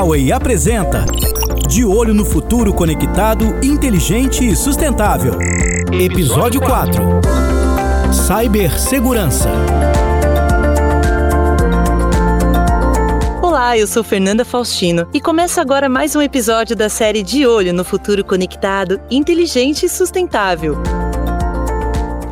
Huawei apresenta De Olho no Futuro Conectado, Inteligente e Sustentável. Episódio 4 Cybersegurança. Olá, eu sou Fernanda Faustino e começa agora mais um episódio da série De Olho no Futuro Conectado, Inteligente e Sustentável.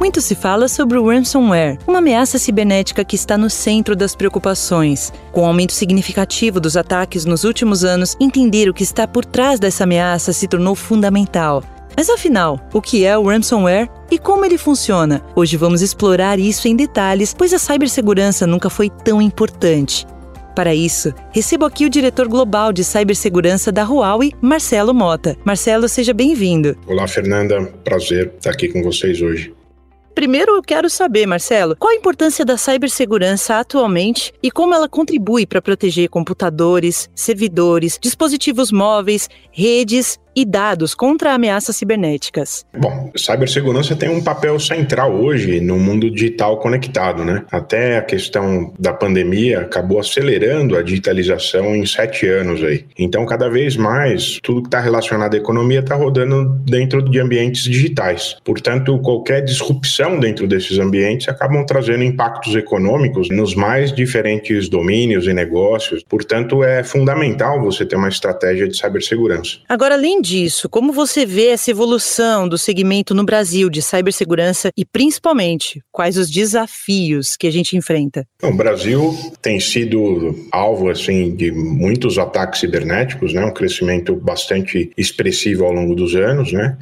Muito se fala sobre o ransomware, uma ameaça cibernética que está no centro das preocupações. Com o aumento significativo dos ataques nos últimos anos, entender o que está por trás dessa ameaça se tornou fundamental. Mas afinal, o que é o ransomware e como ele funciona? Hoje vamos explorar isso em detalhes, pois a cibersegurança nunca foi tão importante. Para isso, recebo aqui o diretor global de cibersegurança da Huawei, Marcelo Mota. Marcelo, seja bem-vindo. Olá, Fernanda. Prazer estar aqui com vocês hoje. Primeiro, eu quero saber, Marcelo, qual a importância da cibersegurança atualmente e como ela contribui para proteger computadores, servidores, dispositivos móveis, redes e dados contra ameaças cibernéticas? Bom, cibersegurança tem um papel central hoje no mundo digital conectado, né? Até a questão da pandemia acabou acelerando a digitalização em sete anos aí. Então, cada vez mais, tudo que está relacionado à economia está rodando dentro de ambientes digitais. Portanto, qualquer disrupção dentro desses ambientes acabam trazendo impactos econômicos nos mais diferentes domínios e negócios. Portanto, é fundamental você ter uma estratégia de cibersegurança. Agora, além disso, como você vê essa evolução do segmento no Brasil de cibersegurança e, principalmente, quais os desafios que a gente enfrenta? o Brasil tem sido alvo assim de muitos ataques cibernéticos, né? Um crescimento bastante expressivo ao longo dos anos, né?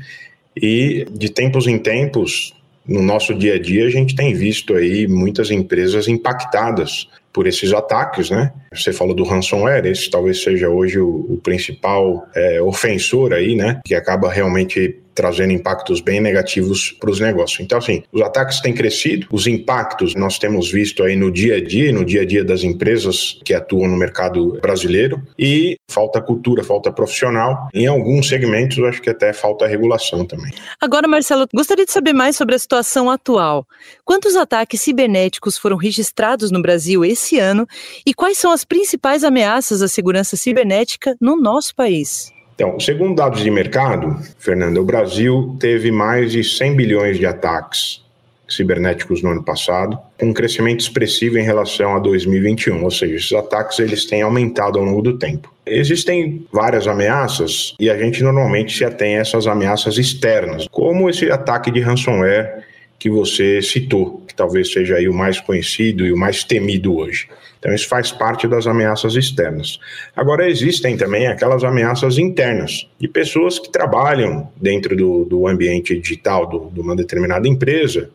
E de tempos em tempos, no nosso dia a dia, a gente tem visto aí muitas empresas impactadas por esses ataques, né? Você falou do ransomware, esse talvez seja hoje o, o principal é, ofensor aí, né? Que acaba realmente trazendo impactos bem negativos para os negócios. Então, assim, os ataques têm crescido, os impactos nós temos visto aí no dia a dia, no dia a dia das empresas que atuam no mercado brasileiro, e falta cultura, falta profissional. Em alguns segmentos, acho que até falta regulação também. Agora, Marcelo, gostaria de saber mais sobre a situação atual. Quantos ataques cibernéticos foram registrados no Brasil esse ano e quais são as principais ameaças à segurança cibernética no nosso país? Então, segundo dados de mercado, Fernanda, o Brasil teve mais de 100 bilhões de ataques cibernéticos no ano passado, com um crescimento expressivo em relação a 2021, ou seja, esses ataques eles têm aumentado ao longo do tempo. Existem várias ameaças e a gente normalmente se atém a essas ameaças externas, como esse ataque de ransomware que você citou, que talvez seja aí o mais conhecido e o mais temido hoje. Então, isso faz parte das ameaças externas. Agora, existem também aquelas ameaças internas, de pessoas que trabalham dentro do, do ambiente digital do, de uma determinada empresa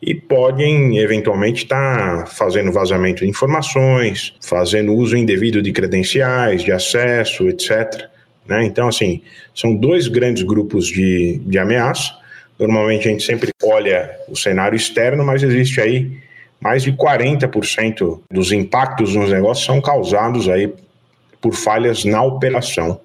e podem, eventualmente, estar tá fazendo vazamento de informações, fazendo uso indevido de credenciais, de acesso, etc. Né? Então, assim, são dois grandes grupos de, de ameaça. Normalmente, a gente sempre olha o cenário externo, mas existe aí mais de 40% dos impactos nos negócios são causados aí por falhas na operação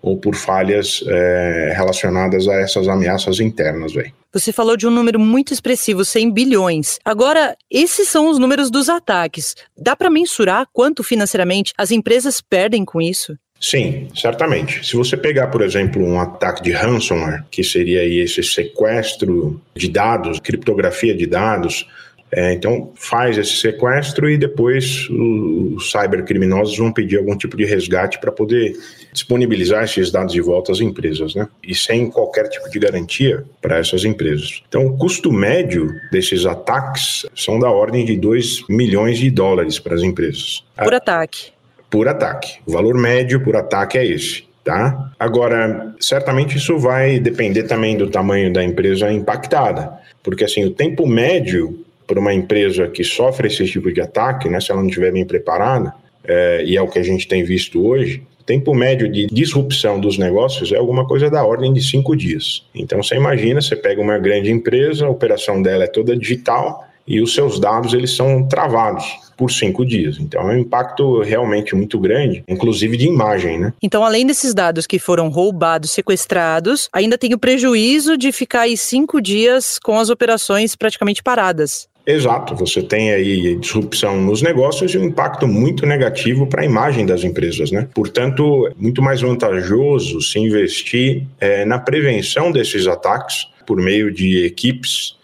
ou por falhas é, relacionadas a essas ameaças internas. Véio. Você falou de um número muito expressivo, 100 bilhões. Agora, esses são os números dos ataques. Dá para mensurar quanto financeiramente as empresas perdem com isso? Sim, certamente. Se você pegar, por exemplo, um ataque de ransomware, que seria esse sequestro de dados, criptografia de dados, é, então, faz esse sequestro e depois os cybercriminosos vão pedir algum tipo de resgate para poder disponibilizar esses dados de volta às empresas, né? E sem qualquer tipo de garantia para essas empresas. Então, o custo médio desses ataques são da ordem de 2 milhões de dólares para as empresas. Por ataque. Por ataque. O valor médio por ataque é esse. Tá? Agora, certamente isso vai depender também do tamanho da empresa impactada, porque assim, o tempo médio para uma empresa que sofre esse tipo de ataque, né, se ela não estiver bem preparada, é, e é o que a gente tem visto hoje, o tempo médio de disrupção dos negócios é alguma coisa da ordem de cinco dias. Então você imagina, você pega uma grande empresa, a operação dela é toda digital e os seus dados eles são travados por cinco dias. Então é um impacto realmente muito grande, inclusive de imagem, né? Então, além desses dados que foram roubados, sequestrados, ainda tem o prejuízo de ficar aí cinco dias com as operações praticamente paradas. Exato, você tem aí disrupção nos negócios e um impacto muito negativo para a imagem das empresas, né? Portanto, é muito mais vantajoso se investir é, na prevenção desses ataques por meio de equipes,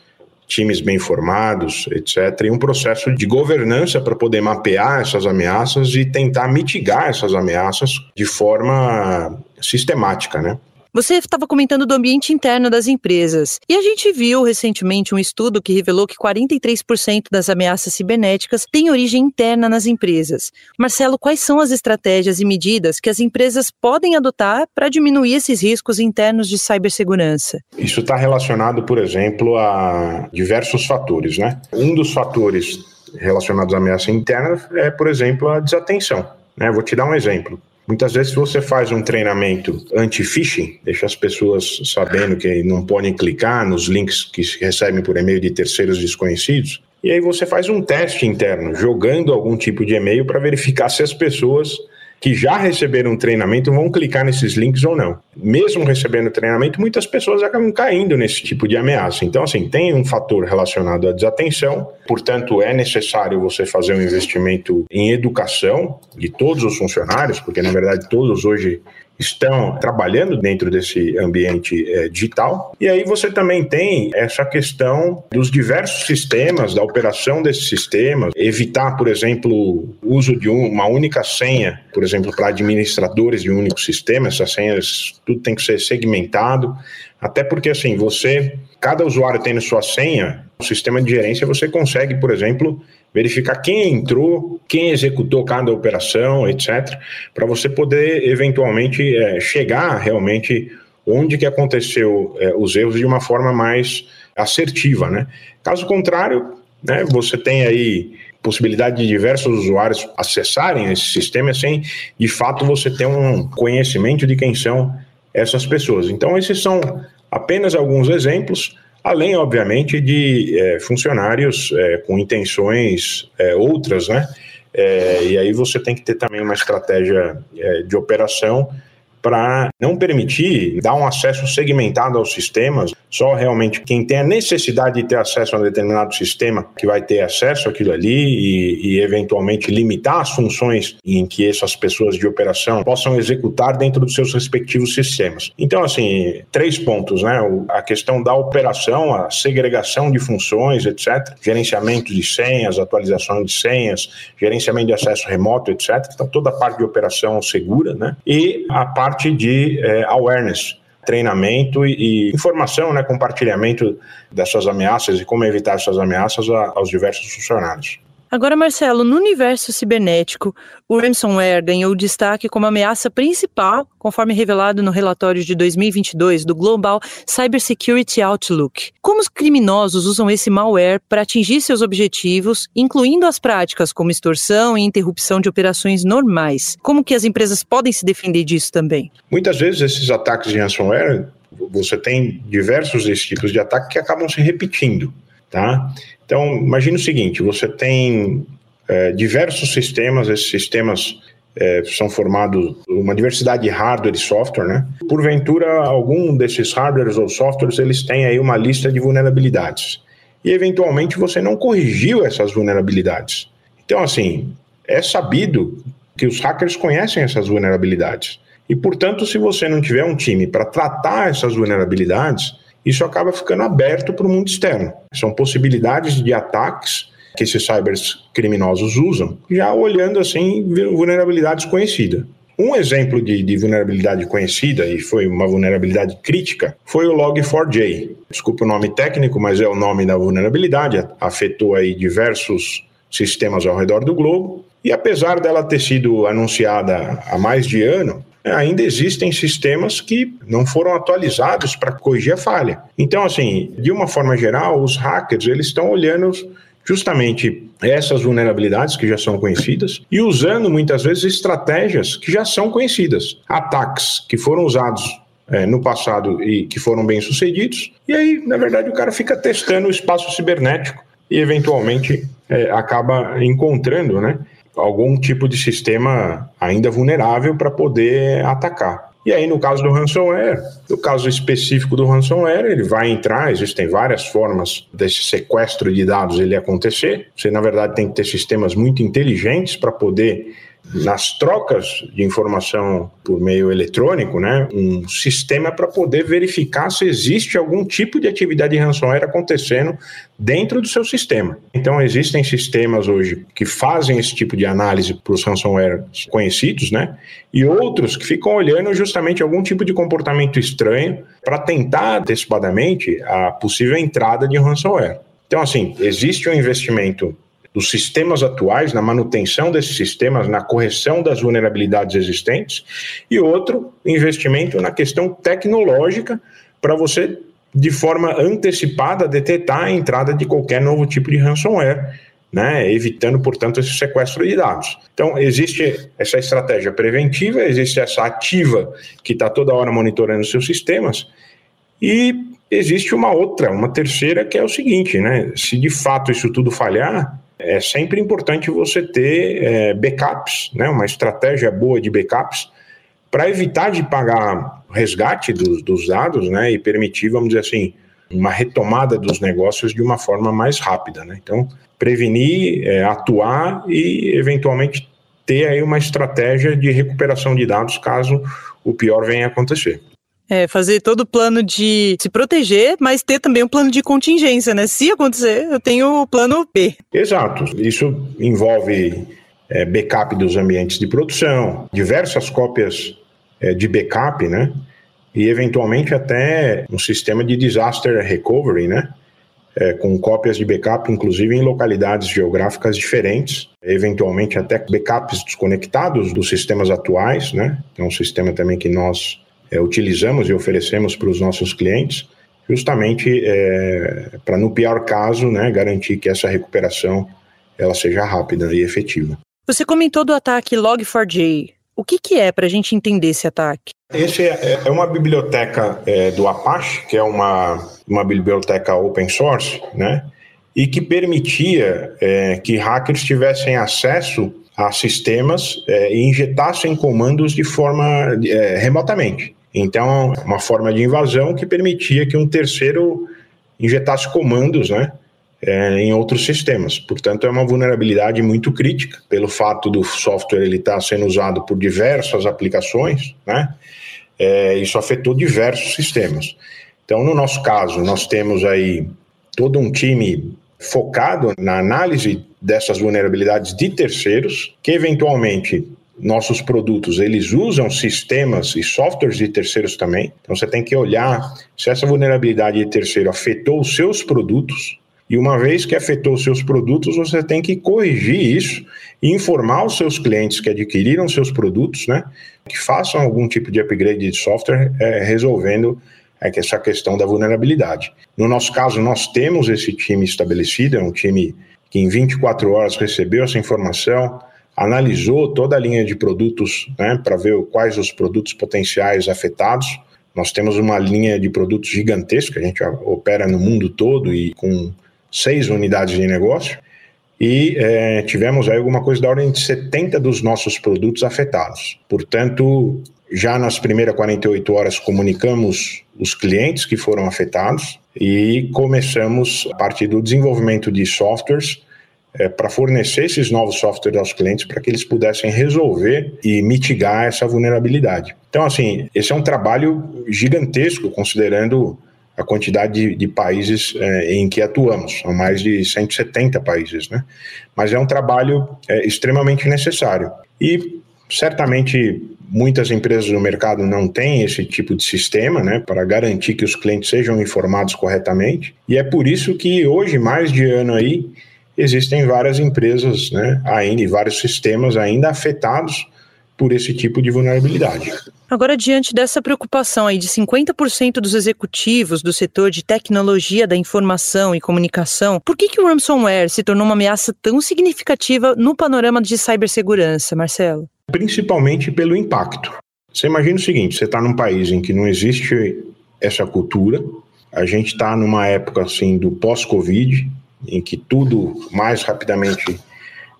times bem formados, etc., e um processo de governança para poder mapear essas ameaças e tentar mitigar essas ameaças de forma sistemática, né? Você estava comentando do ambiente interno das empresas. E a gente viu recentemente um estudo que revelou que 43% das ameaças cibernéticas têm origem interna nas empresas. Marcelo, quais são as estratégias e medidas que as empresas podem adotar para diminuir esses riscos internos de cibersegurança? Isso está relacionado, por exemplo, a diversos fatores, né? Um dos fatores relacionados à ameaça interna é, por exemplo, a desatenção. Né? Vou te dar um exemplo. Muitas vezes, você faz um treinamento anti-phishing, deixa as pessoas sabendo que não podem clicar nos links que recebem por e-mail de terceiros desconhecidos, e aí você faz um teste interno, jogando algum tipo de e-mail para verificar se as pessoas que já receberam treinamento vão clicar nesses links ou não. Mesmo recebendo treinamento, muitas pessoas acabam caindo nesse tipo de ameaça. Então, assim, tem um fator relacionado à desatenção, portanto, é necessário você fazer um investimento em educação de todos os funcionários, porque na verdade todos hoje estão trabalhando dentro desse ambiente é, digital. E aí você também tem essa questão dos diversos sistemas, da operação desses sistemas, evitar, por exemplo, o uso de uma única senha, por exemplo, para administradores de um único sistema, essas senhas, tudo tem que ser segmentado, até porque assim, você, cada usuário tendo sua senha, o sistema de gerência você consegue, por exemplo, verificar quem entrou, quem executou cada operação, etc., para você poder eventualmente é, chegar realmente onde que aconteceu é, os erros de uma forma mais assertiva, né? Caso contrário, né, você tem aí possibilidade de diversos usuários acessarem esse sistema sem, de fato, você ter um conhecimento de quem são essas pessoas. Então, esses são apenas alguns exemplos além, obviamente, de é, funcionários é, com intenções é, outras, né? É, e aí você tem que ter também uma estratégia é, de operação para não permitir dar um acesso segmentado aos sistemas, só realmente quem tem a necessidade de ter acesso a um determinado sistema que vai ter acesso àquilo ali e, e, eventualmente limitar as funções em que essas pessoas de operação possam executar dentro dos seus respectivos sistemas. Então, assim, três pontos, né? A questão da operação, a segregação de funções, etc., gerenciamento de senhas, atualização de senhas, gerenciamento de acesso remoto, etc. Então, toda a parte de operação segura, né? E a parte de é, awareness, treinamento e, informação, né, compartilhamento dessas ameaças e como evitar essas ameaças aos diversos funcionários. Agora, Marcelo, no universo cibernético, o ransomware ganhou destaque como ameaça principal, conforme revelado no relatório de 2022 do Global Cybersecurity Outlook. Como os criminosos usam esse malware para atingir seus objetivos, incluindo as práticas como extorsão e interrupção de operações normais? Como que as empresas podem se defender disso também? Muitas vezes esses ataques de ransomware, você tem diversos tipos de ataque que acabam se repetindo, tá? Então, imagine o seguinte: você tem é, diversos sistemas, esses sistemas é, são formados uma diversidade de hardware e software, né? Porventura, algum desses hardwares ou softwares eles têm aí uma lista de vulnerabilidades e eventualmente você não corrigiu essas vulnerabilidades. Então, assim, é sabido que os hackers conhecem essas vulnerabilidades e, portanto, se você não tiver um time para tratar essas vulnerabilidades isso acaba ficando aberto para o mundo externo. São possibilidades de ataques que esses cybercriminosos usam, já olhando assim vulnerabilidades conhecidas. Um exemplo de, de, vulnerabilidade conhecida, e foi uma vulnerabilidade crítica, foi o Log4j. Desculpa o nome técnico, mas é o nome da vulnerabilidade, afetou aí diversos sistemas ao redor do globo, e apesar dela ter sido anunciada há mais de ano, ainda existem sistemas que não foram atualizados para corrigir a falha. Então, assim, de uma forma geral, os hackers eles estão olhando justamente essas vulnerabilidades que já são conhecidas e usando muitas vezes estratégias que já são conhecidas, ataques que foram usados é, no passado e que foram bem sucedidos. E aí, na verdade, o cara fica testando o espaço cibernético e eventualmente é, acaba encontrando, né? Algum tipo de sistema ainda vulnerável para poder atacar. E aí, no caso do ransomware, no caso específico do ransomware, ele vai entrar, existem várias formas desse sequestro de dados ele acontecer. Você, na verdade, tem que ter sistemas muito inteligentes para poder nas trocas de informação por meio eletrônico, né, um sistema para poder verificar se existe algum tipo de atividade de ransomware acontecendo dentro do seu sistema. Então, existem sistemas hoje que fazem esse tipo de análise para os ransomware conhecidos, né, e outros que ficam olhando justamente algum tipo de comportamento estranho para tentar antecipadamente a possível entrada de ransomware. Então, assim, existe um investimento dos sistemas atuais, na manutenção desses sistemas, na correção das vulnerabilidades existentes, e outro, investimento na questão tecnológica para você, de forma antecipada, detectar a entrada de qualquer novo tipo de ransomware. Né, evitando, portanto, esse sequestro de dados. Então, existe essa estratégia preventiva, existe essa ativa que está toda hora monitorando seus sistemas, e existe uma outra, uma terceira, que é o seguinte: né, se de fato isso tudo falhar, é sempre importante você ter é, backups, né, uma estratégia boa de backups, para evitar de pagar resgate dos, dos dados né, e permitir, vamos dizer assim, uma retomada dos negócios de uma forma mais rápida. Né? Então, prevenir, é, atuar e, eventualmente, ter aí uma estratégia de recuperação de dados caso o pior venha a acontecer. É, fazer todo o plano de se proteger, mas ter também um plano de contingência, né? Se acontecer, eu tenho o plano B. Exato. Isso envolve é, backup dos ambientes de produção, diversas cópias é, de backup, né? E eventualmente até um sistema de disaster recovery, né? É, com cópias de backup, inclusive em localidades geográficas diferentes, eventualmente até backups desconectados dos sistemas atuais, né? É um sistema também que nós é, utilizamos e oferecemos para os nossos clientes, justamente é, para, no pior caso, né, garantir que essa recuperação ela seja rápida e efetiva. Você comentou do ataque Log4j. O que, que é para a gente entender esse ataque? Esse é, é uma biblioteca é, do Apache, que é uma, uma biblioteca open source, né? E que permitia é, que hackers tivessem acesso a sistemas é, e injetassem comandos de forma é, remotamente. Então, uma forma de invasão que permitia que um terceiro injetasse comandos, né? É, em outros sistemas. Portanto, é uma vulnerabilidade muito crítica, pelo fato do software ele estar tá sendo usado por diversas aplicações, né? É, isso afetou diversos sistemas. Então, no nosso caso, nós temos aí todo um time focado na análise dessas vulnerabilidades de terceiros, que eventualmente nossos produtos, eles usam sistemas e softwares de terceiros também. Então você tem que olhar se essa vulnerabilidade de terceiro afetou os seus produtos. E uma vez que afetou os seus produtos, você tem que corrigir isso e informar os seus clientes que adquiriram seus produtos, né, que façam algum tipo de upgrade de software é, resolvendo é, essa questão da vulnerabilidade. No nosso caso, nós temos esse time estabelecido, é um time que em 24 horas recebeu essa informação, analisou toda a linha de produtos né, para ver quais os produtos potenciais afetados. Nós temos uma linha de produtos gigantesca, a gente opera no mundo todo e com seis unidades de negócio. E é, tivemos aí alguma coisa da ordem de 70 dos nossos produtos afetados. Portanto, já nas primeiras 48 horas comunicamos os clientes que foram afetados e começamos a partir do desenvolvimento de softwares é, para fornecer esses novos softwares aos clientes para que eles pudessem resolver e mitigar essa vulnerabilidade. Então, assim, esse é um trabalho gigantesco, considerando a quantidade de, de países é, em que atuamos, são mais de 170 países, né? Mas é um trabalho é, extremamente necessário. E certamente muitas empresas no mercado não têm esse tipo de sistema, né, para garantir que os clientes sejam informados corretamente. E é por isso que hoje, mais de ano aí, existem várias empresas, né, ainda e vários sistemas ainda afetados por esse tipo de vulnerabilidade. Agora, diante dessa preocupação aí de 50% dos executivos do setor de tecnologia da informação e comunicação, por que, que o ransomware se tornou uma ameaça tão significativa no panorama de cibersegurança, Marcelo? Principalmente pelo impacto. Você imagina o seguinte: você está num país em que não existe essa cultura, a gente está numa época assim do pós-Covid, em que tudo mais rapidamente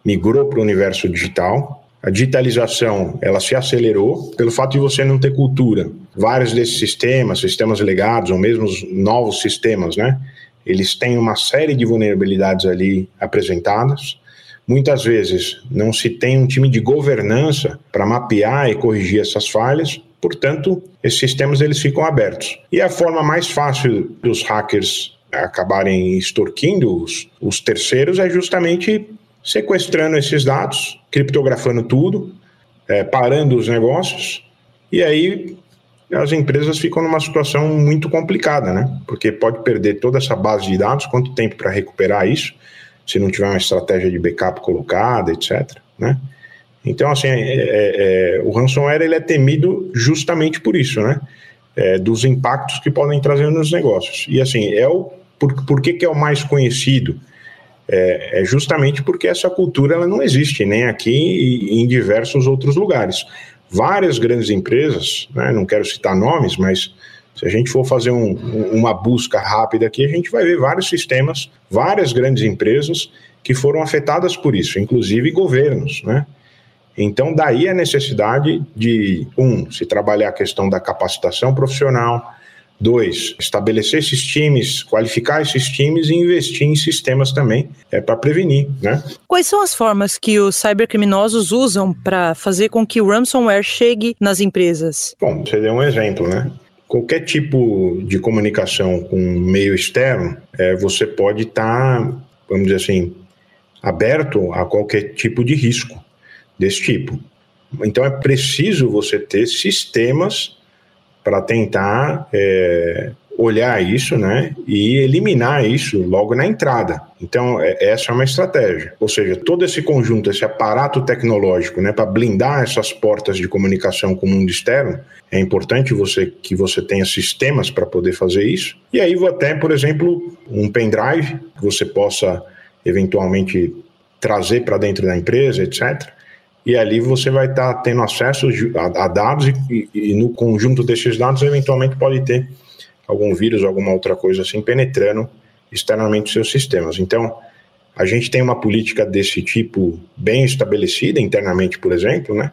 migrou para o universo digital. A digitalização ela se acelerou pelo fato de você não ter cultura. Vários desses sistemas, sistemas legados ou mesmo os novos sistemas, né? Eles têm uma série de vulnerabilidades ali apresentadas. Muitas vezes não se tem um time de governança para mapear e corrigir essas falhas. Portanto, esses sistemas eles ficam abertos. E a forma mais fácil dos hackers acabarem extorquindo os, os terceiros é justamente sequestrando esses dados, criptografando tudo, é, parando os negócios, e aí as empresas ficam numa situação muito complicada, né? Porque pode perder toda essa base de dados, quanto tempo para recuperar isso, se não tiver uma estratégia de backup colocada, etc. Né? Então, assim, é, é, é, o ransomware ele é temido justamente por isso, né? É, dos impactos que podem trazer nos negócios. E assim, é o por, por que, que é o mais conhecido? É, é, justamente porque essa cultura ela não existe nem aqui e em diversos outros lugares. Várias grandes empresas, né, não quero citar nomes, mas se a gente for fazer um, uma busca rápida aqui, a gente vai ver vários sistemas, várias grandes empresas que foram afetadas por isso, inclusive governos, né? Então, daí a necessidade de, um, se trabalhar a questão da capacitação profissional, Dois, estabelecer esses times, qualificar esses times e investir em sistemas também é, para prevenir. Né? Quais são as formas que os cybercriminosos usam para fazer com que o ransomware chegue nas empresas? Bom, você deu um exemplo, né? Qualquer tipo de comunicação com meio externo, é, você pode estar, tá, vamos dizer assim, aberto a qualquer tipo de risco desse tipo. Então é preciso você ter sistemas para tentar é, olhar isso, né, e eliminar isso logo na entrada. Então, é, essa é uma estratégia. Ou seja, todo esse conjunto, esse aparato tecnológico, né, para blindar essas portas de comunicação com o mundo externo, é importante você que você tenha sistemas para poder fazer isso. E aí, até, por exemplo, um pendrive que você possa eventualmente trazer para dentro da empresa, etc e ali você vai estar tá tendo acesso a, a dados e, e, no conjunto desses dados eventualmente pode ter algum vírus, alguma outra coisa assim penetrando externamente seus sistemas. Então, a gente tem uma política desse tipo bem estabelecida internamente, por exemplo, né?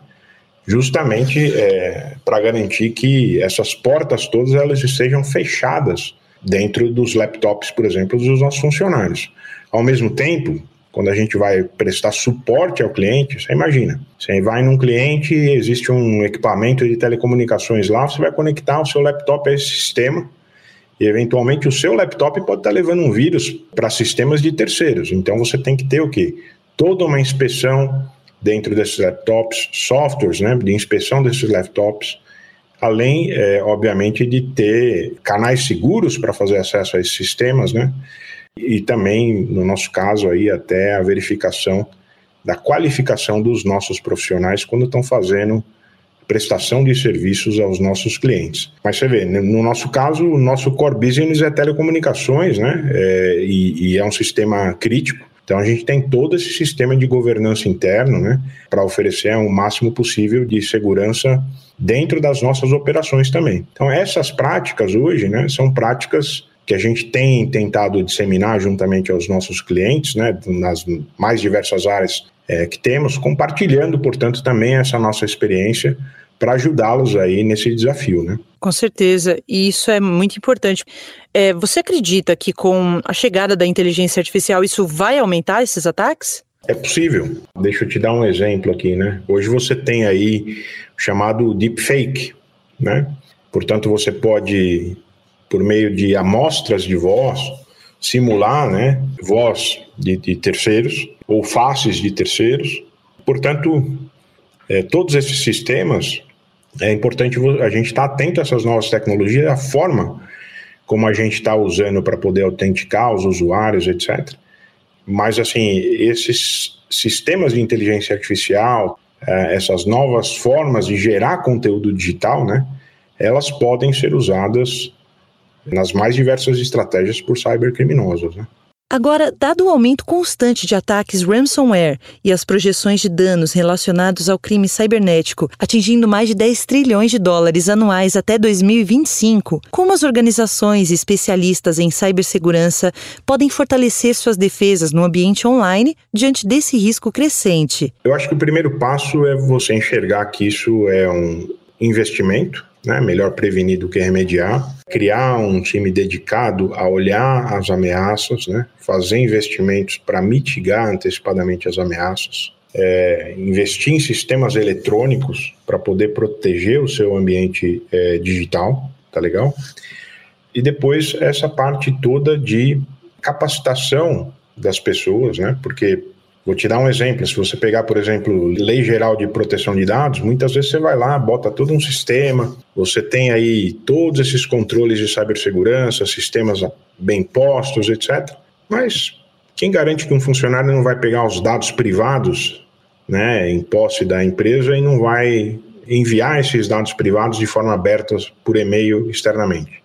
Justamente é, para garantir que essas portas todas elas estejam fechadas dentro dos laptops, por exemplo, dos nossos funcionários. Ao mesmo tempo, quando a gente vai prestar suporte ao cliente, você imagina, você vai num cliente, existe um equipamento de telecomunicações lá, você vai conectar o seu laptop a esse sistema e eventualmente o seu laptop pode estar levando um vírus para sistemas de terceiros. Então você tem que ter o quê? Toda uma inspeção dentro desses laptops, softwares né, de inspeção desses laptops, além, é, obviamente, de ter canais seguros para fazer acesso a esses sistemas, né? e também, no nosso caso, aí, até a verificação da qualificação dos nossos profissionais quando estão fazendo prestação de serviços aos nossos clientes. Mas você vê, no nosso caso, o nosso core business é telecomunicações, né? É, e, e, é um sistema crítico. Então a gente tem todo esse sistema de governança interno, né? Para oferecer o máximo possível de segurança dentro das nossas operações também. Então essas práticas hoje, né? São práticas que a gente tem tentado disseminar juntamente aos nossos clientes, né, nas mais diversas áreas é, que temos, compartilhando, portanto, também essa nossa experiência para ajudá-los aí nesse desafio, né? Com certeza, e isso é muito importante. É, você acredita que com a chegada da inteligência artificial isso vai aumentar esses ataques? É possível. Deixa eu te dar um exemplo aqui, né? Hoje você tem aí o chamado deepfake, né? Portanto, você pode por meio de amostras de voz, simular né, voz de, de terceiros ou faces de terceiros. Portanto, é, todos esses sistemas, é importante a gente estar tá atento a essas novas tecnologias, a forma como a gente está usando para poder autenticar os usuários, etc. Mas, assim, esses sistemas de inteligência artificial, é, essas novas formas de gerar conteúdo digital, né, elas podem ser usadas nas mais diversas estratégias por cybercriminosos. Né? Agora, dado o aumento constante de ataques ransomware e as projeções de danos relacionados ao crime cibernético atingindo mais de 10 trilhões de dólares anuais até 2025, como as organizações especialistas em cibersegurança podem fortalecer suas defesas no ambiente online diante desse risco crescente? Eu acho que o primeiro passo é você enxergar que isso é um investimento né? melhor prevenir do que remediar, criar um time dedicado a olhar as ameaças, né? fazer investimentos para mitigar antecipadamente as ameaças, é, investir em sistemas eletrônicos para poder proteger o seu ambiente é, digital, tá legal? E depois essa parte toda de capacitação das pessoas, né? Porque Vou te dar um exemplo. Se você pegar, por exemplo, Lei Geral de Proteção de Dados, muitas vezes você vai lá, bota todo um sistema, você tem aí todos esses controles de cibersegurança, sistemas bem postos, etc. Mas quem garante que um funcionário não vai pegar os dados privados né, em posse da empresa e não vai enviar esses dados privados de forma aberta por e-mail externamente?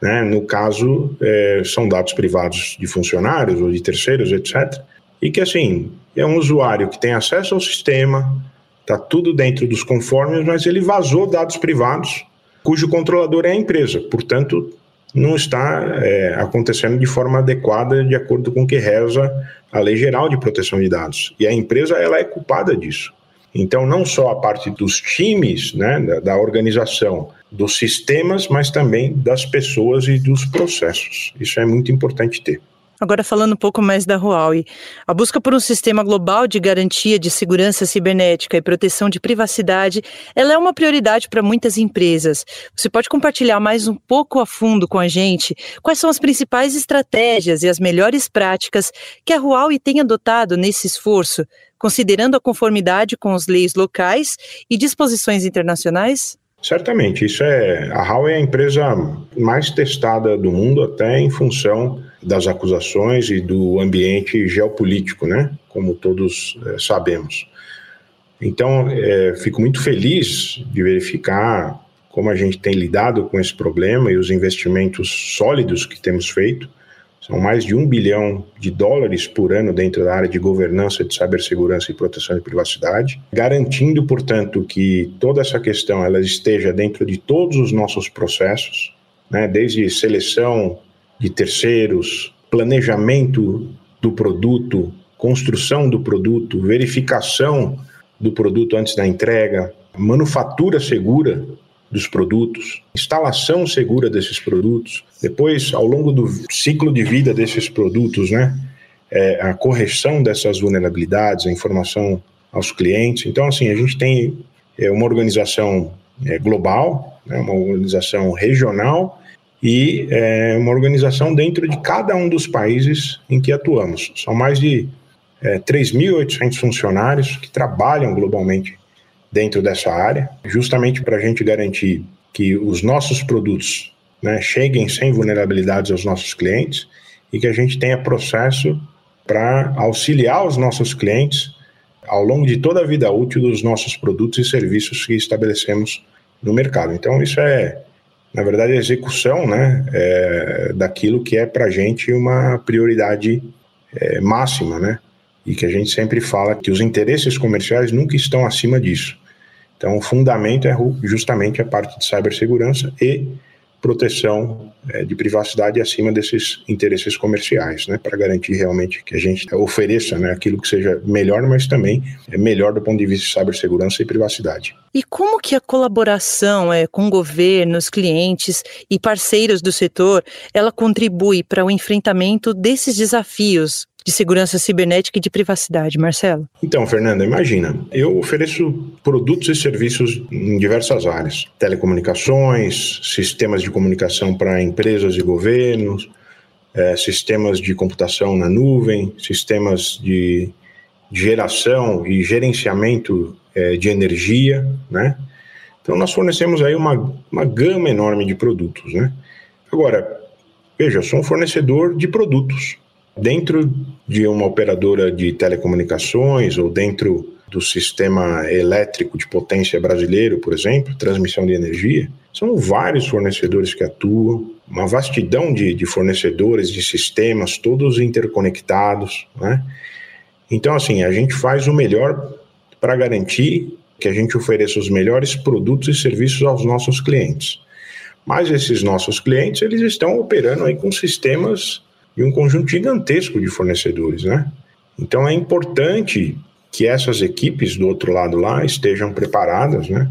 Né? No caso, é, são dados privados de funcionários ou de terceiros, etc e que assim é um usuário que tem acesso ao sistema, está tudo dentro dos conformes, mas ele vazou dados privados cujo controlador é a empresa, portanto não está é, acontecendo de forma adequada de acordo com o que reza a lei geral de proteção de dados e a empresa ela é culpada disso. Então não só a parte dos times, né, da, da organização, dos sistemas, mas também das pessoas e dos processos. Isso é muito importante ter. Agora falando um pouco mais da Huawei, a busca por um sistema global de garantia de segurança cibernética e proteção de privacidade, ela é uma prioridade para muitas empresas. Você pode compartilhar mais um pouco a fundo com a gente quais são as principais estratégias e as melhores práticas que a Huawei tem adotado nesse esforço, considerando a conformidade com as leis locais e disposições internacionais? Certamente, isso é a Huawei é a empresa mais testada do mundo até em função das acusações e do ambiente geopolítico, né? Como todos é, sabemos. Então, é, fico muito feliz de verificar como a gente tem lidado com esse problema e os investimentos sólidos que temos feito. São mais de um bilhão de dólares por ano dentro da área de governança de cibersegurança e proteção de privacidade, garantindo, portanto, que toda essa questão ela esteja dentro de todos os nossos processos, né, desde seleção de terceiros, planejamento do produto, construção do produto, verificação do produto antes da entrega, manufatura segura dos produtos, instalação segura desses produtos, depois, ao longo do ciclo de vida desses produtos, né, é, a correção dessas vulnerabilidades, a informação aos clientes. Então, assim, a gente tem é, uma organização é, global, né, uma organização regional e é, uma organização dentro de cada um dos países em que atuamos. São mais de é, 3.800 funcionários que trabalham globalmente dentro dessa área, justamente para a gente garantir que os nossos produtos né, cheguem sem vulnerabilidades aos nossos clientes e que a gente tenha processo para auxiliar os nossos clientes ao longo de toda a vida útil dos nossos produtos e serviços que estabelecemos no mercado. Então, isso é na verdade, a execução né, é, daquilo que é para a gente uma prioridade é, máxima, né? E que a gente sempre fala que os interesses comerciais nunca estão acima disso. Então, o fundamento é justamente a parte de cibersegurança e proteção é, de privacidade acima desses interesses comerciais, né, para garantir realmente que a gente ofereça né, aquilo que seja melhor, mas também é melhor do ponto de vista de cibersegurança e privacidade. E como que a colaboração é, com governos, clientes e parceiros do setor, ela contribui para o enfrentamento desses desafios de segurança cibernética e de privacidade, Marcelo? Então, Fernanda, imagina, eu ofereço produtos e serviços em diversas áreas: telecomunicações, sistemas de comunicação para empresas e governos, é, sistemas de computação na nuvem, sistemas de geração e gerenciamento é, de energia, né? Então, nós fornecemos aí uma, uma gama enorme de produtos, né? Agora, veja, eu sou um fornecedor de produtos, Dentro de uma operadora de telecomunicações ou dentro do sistema elétrico de potência brasileiro, por exemplo, transmissão de energia, são vários fornecedores que atuam, uma vastidão de, de fornecedores, de sistemas, todos interconectados, né? Então, assim, a gente faz o melhor para garantir que a gente ofereça os melhores produtos e serviços aos nossos clientes. Mas esses nossos clientes, eles estão operando aí com sistemas e um conjunto gigantesco de fornecedores, né? Então é importante que essas equipes do outro lado lá estejam preparadas, né?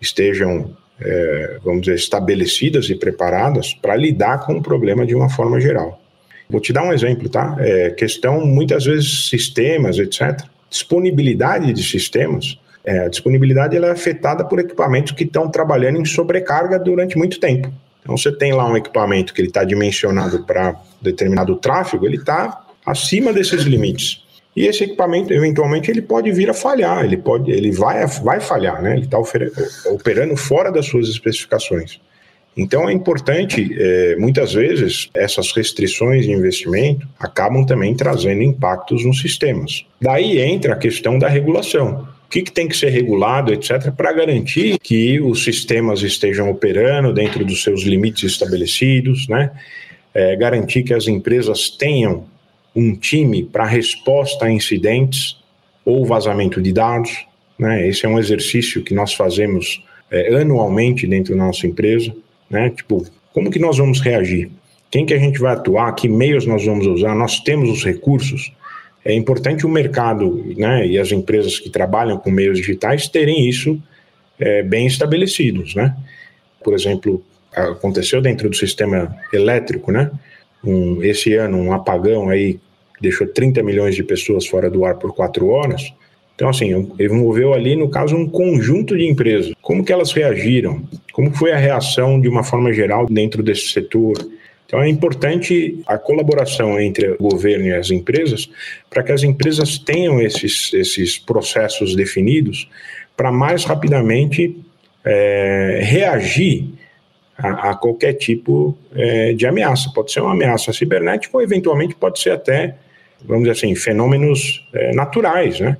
Estejam, é, vamos dizer, estabelecidas e preparadas para lidar com o problema de uma forma geral. Vou te dar um exemplo, tá? É, questão, muitas vezes, sistemas, etc. Disponibilidade de sistemas é, a disponibilidade ela é afetada por equipamentos que estão trabalhando em sobrecarga durante muito tempo. Então, você tem lá um equipamento que ele está dimensionado para determinado tráfego, ele está acima desses limites. E esse equipamento, eventualmente, ele pode vir a falhar, ele pode, ele vai, vai falhar, né? Ele está operando fora das suas especificações. Então é importante, é, muitas vezes, essas restrições de investimento acabam também trazendo impactos nos sistemas. Daí entra a questão da regulação o que, que tem que ser regulado, etc., para garantir que os sistemas estejam operando dentro dos seus limites estabelecidos, né? É, garantir que as empresas tenham um time para resposta a incidentes ou vazamento de dados. Né? Esse é um exercício que nós fazemos é, anualmente dentro da nossa empresa. Né? Tipo, como que nós vamos reagir? Quem que a gente vai atuar? Que meios nós vamos usar? Nós temos os recursos? É importante o mercado né, e as empresas que trabalham com meios digitais terem isso é, bem estabelecidos. Né? Por exemplo, aconteceu dentro do sistema elétrico, né? Um, esse ano, um apagão aí deixou 30 milhões de pessoas fora do ar por quatro horas. Então, assim, envolveu ali, no caso, um conjunto de empresas. Como que elas reagiram? Como foi a reação, de uma forma geral, dentro desse setor? Então é importante a colaboração entre o governo e as empresas para que as empresas tenham esses, esses processos definidos para mais rapidamente é, reagir a, a, qualquer tipo é, de ameaça. Pode ser uma ameaça cibernética ou eventualmente pode ser até, vamos dizer assim, fenômenos é, naturais, né?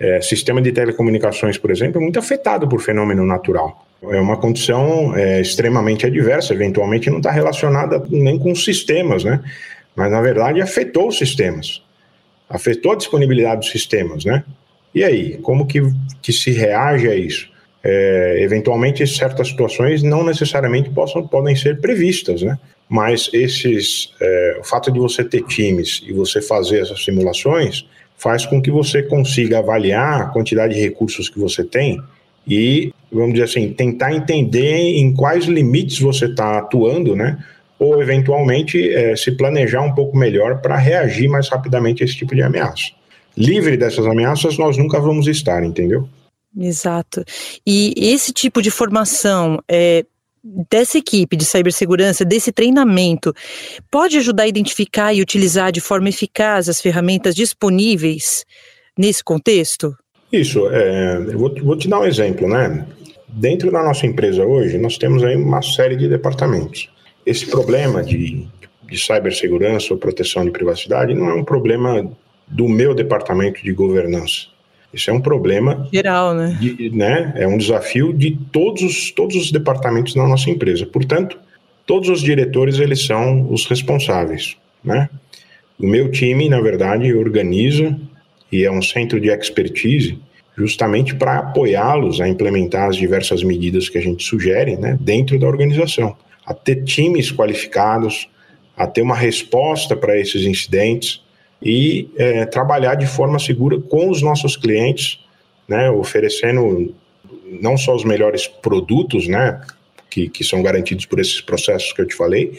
É, sistema de telecomunicações, por exemplo, é muito afetado por fenômeno natural é uma condição é, extremamente adversa, eventualmente não está relacionada nem com sistemas, né? Mas, na verdade, afetou os sistemas, afetou a disponibilidade dos sistemas, né? E aí, como que, que se reage a isso? É, eventualmente, certas situações não necessariamente possam, podem ser previstas, né? Mas esses, é, o fato de você ter times e você fazer essas simulações faz com que você consiga avaliar a quantidade de recursos que você tem e, vamos dizer assim, tentar entender em quais limites você está atuando, né? Ou, eventualmente, é, se planejar um pouco melhor para reagir mais rapidamente a esse tipo de ameaça. Livre dessas ameaças, nós nunca vamos estar, entendeu? Exato. E esse tipo de formação é, dessa equipe de cibersegurança, desse treinamento, pode ajudar a identificar e utilizar de forma eficaz as ferramentas disponíveis nesse contexto? Isso, é, eu vou, vou te dar um exemplo, né? Dentro da nossa empresa hoje, nós temos aí uma série de departamentos. Esse problema de, de cibersegurança ou proteção de privacidade não é um problema do meu departamento de governança. Isso é um problema geral, né? De, né? É um desafio de todos os, todos os departamentos da nossa empresa. Portanto, todos os diretores eles são os responsáveis, né? O meu time, na verdade, organiza e é um centro de expertise justamente para apoiá-los a implementar as diversas medidas que a gente sugere né, dentro da organização, a ter times qualificados, a ter uma resposta para esses incidentes e é, trabalhar de forma segura com os nossos clientes, né, oferecendo não só os melhores produtos, né, que, que são garantidos por esses processos que eu te falei,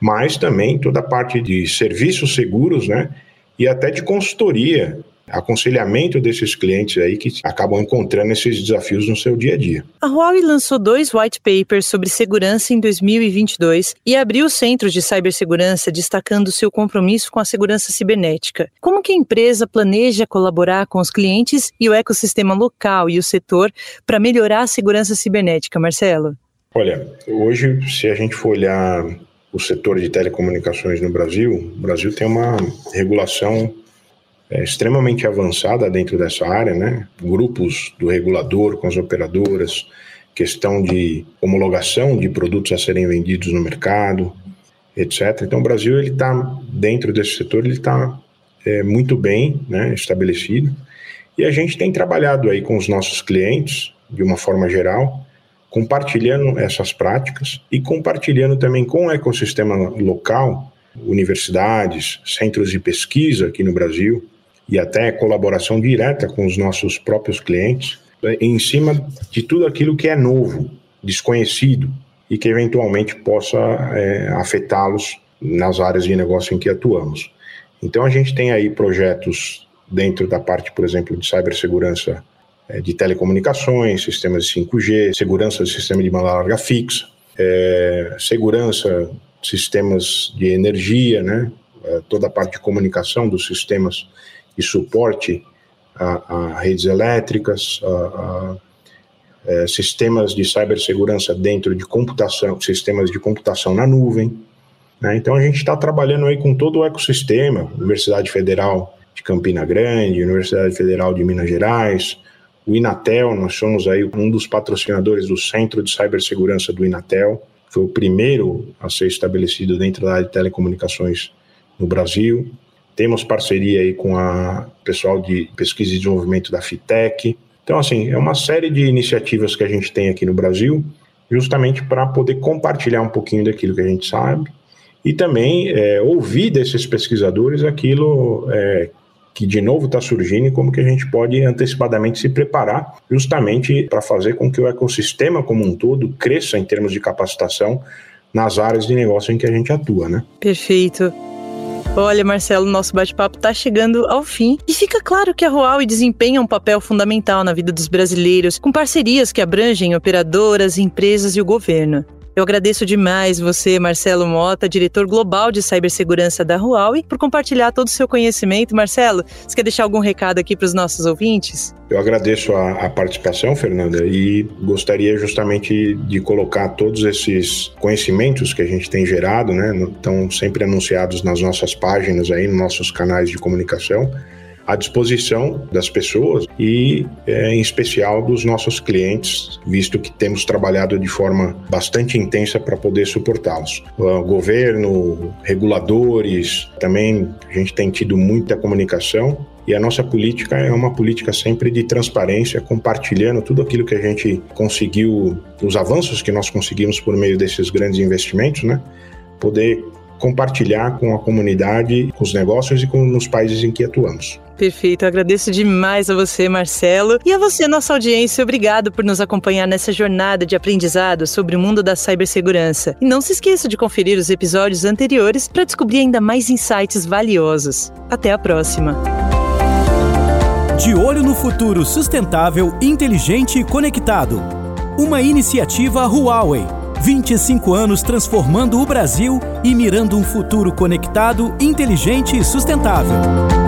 mas também toda a parte de serviços seguros, né, e até de consultoria aconselhamento desses clientes aí que acabam encontrando esses desafios no seu dia a dia. A Huawei lançou dois white papers sobre segurança em 2022 e abriu centros de cibersegurança destacando seu compromisso com a segurança cibernética. Como que a empresa planeja colaborar com os clientes e o ecossistema local e o setor para melhorar a segurança cibernética, Marcelo? Olha, hoje, se a gente for olhar o setor de telecomunicações no Brasil, o Brasil tem uma regulação é, extremamente avançada dentro dessa área, né? Grupos do regulador com as operadoras, questão de homologação de produtos a serem vendidos no mercado, etc. Então, o Brasil ele está dentro desse setor, ele está é, muito bem, né, estabelecido. E a gente tem trabalhado aí com os nossos clientes, de uma forma geral, compartilhando essas práticas e compartilhando também com o ecossistema local, universidades, centros de pesquisa aqui no Brasil e até colaboração direta com os nossos próprios clientes, em cima de tudo aquilo que é novo, desconhecido e que eventualmente possa é, afetá-los nas áreas de negócio em que atuamos. Então a gente tem aí projetos dentro da parte, por exemplo, de cibersegurança é, de telecomunicações, sistemas de 5G, segurança do sistema de banda larga fixa, é, segurança sistemas de energia, né? É, toda a parte de comunicação dos sistemas de suporte a, a redes elétricas, a, a é, sistemas de cibersegurança dentro de computação, sistemas de computação na nuvem. Né? Então a gente está trabalhando aí com todo o ecossistema, Universidade Federal de Campina Grande, Universidade Federal de Minas Gerais, o Inatel, nós somos aí um dos patrocinadores do Centro de Cibersegurança do Inatel, foi o primeiro a ser estabelecido dentro da área de telecomunicações no Brasil. Temos parceria aí com a pessoal de pesquisa e desenvolvimento da Fitec. Então, assim, é uma série de iniciativas que a gente tem aqui no Brasil, justamente para poder compartilhar um pouquinho daquilo que a gente sabe e também é, ouvir desses pesquisadores aquilo é, que de novo está surgindo e como que a gente pode antecipadamente se preparar justamente para fazer com que o ecossistema como um todo cresça em termos de capacitação nas áreas de negócio em que a gente atua, né? Perfeito. Olha, Marcelo, nosso bate-papo está chegando ao fim e fica claro que a Huawei desempenha um papel fundamental na vida dos brasileiros, com parcerias que abrangem operadoras, empresas e o governo. Eu agradeço demais você, Marcelo Mota, diretor global de cibersegurança da Huawei, por compartilhar todo o seu conhecimento. Marcelo, você quer deixar algum recado aqui para os nossos ouvintes? Eu agradeço a, a, participação, Fernanda, e gostaria justamente de colocar todos esses conhecimentos que a gente tem gerado, né? Estão sempre anunciados nas nossas páginas aí, nos nossos canais de comunicação à disposição das pessoas e, é, em especial, dos nossos clientes, visto que temos trabalhado de forma bastante intensa para poder suportá-los. Governo, reguladores, também a gente tem tido muita comunicação e a nossa política é uma política sempre de transparência, compartilhando tudo aquilo que a gente conseguiu, os avanços que nós conseguimos por meio desses grandes investimentos, né? Poder compartilhar com a comunidade, com os negócios e com os países em que atuamos. Perfeito, eu agradeço demais a você, Marcelo, e a você, nossa audiência. Obrigado por nos acompanhar nessa jornada de aprendizado sobre o mundo da cibersegurança. E não se esqueça de conferir os episódios anteriores para descobrir ainda mais insights valiosos. Até a próxima. De olho no futuro sustentável, inteligente e conectado. Uma iniciativa Huawei 25 anos transformando o Brasil e mirando um futuro conectado, inteligente e sustentável.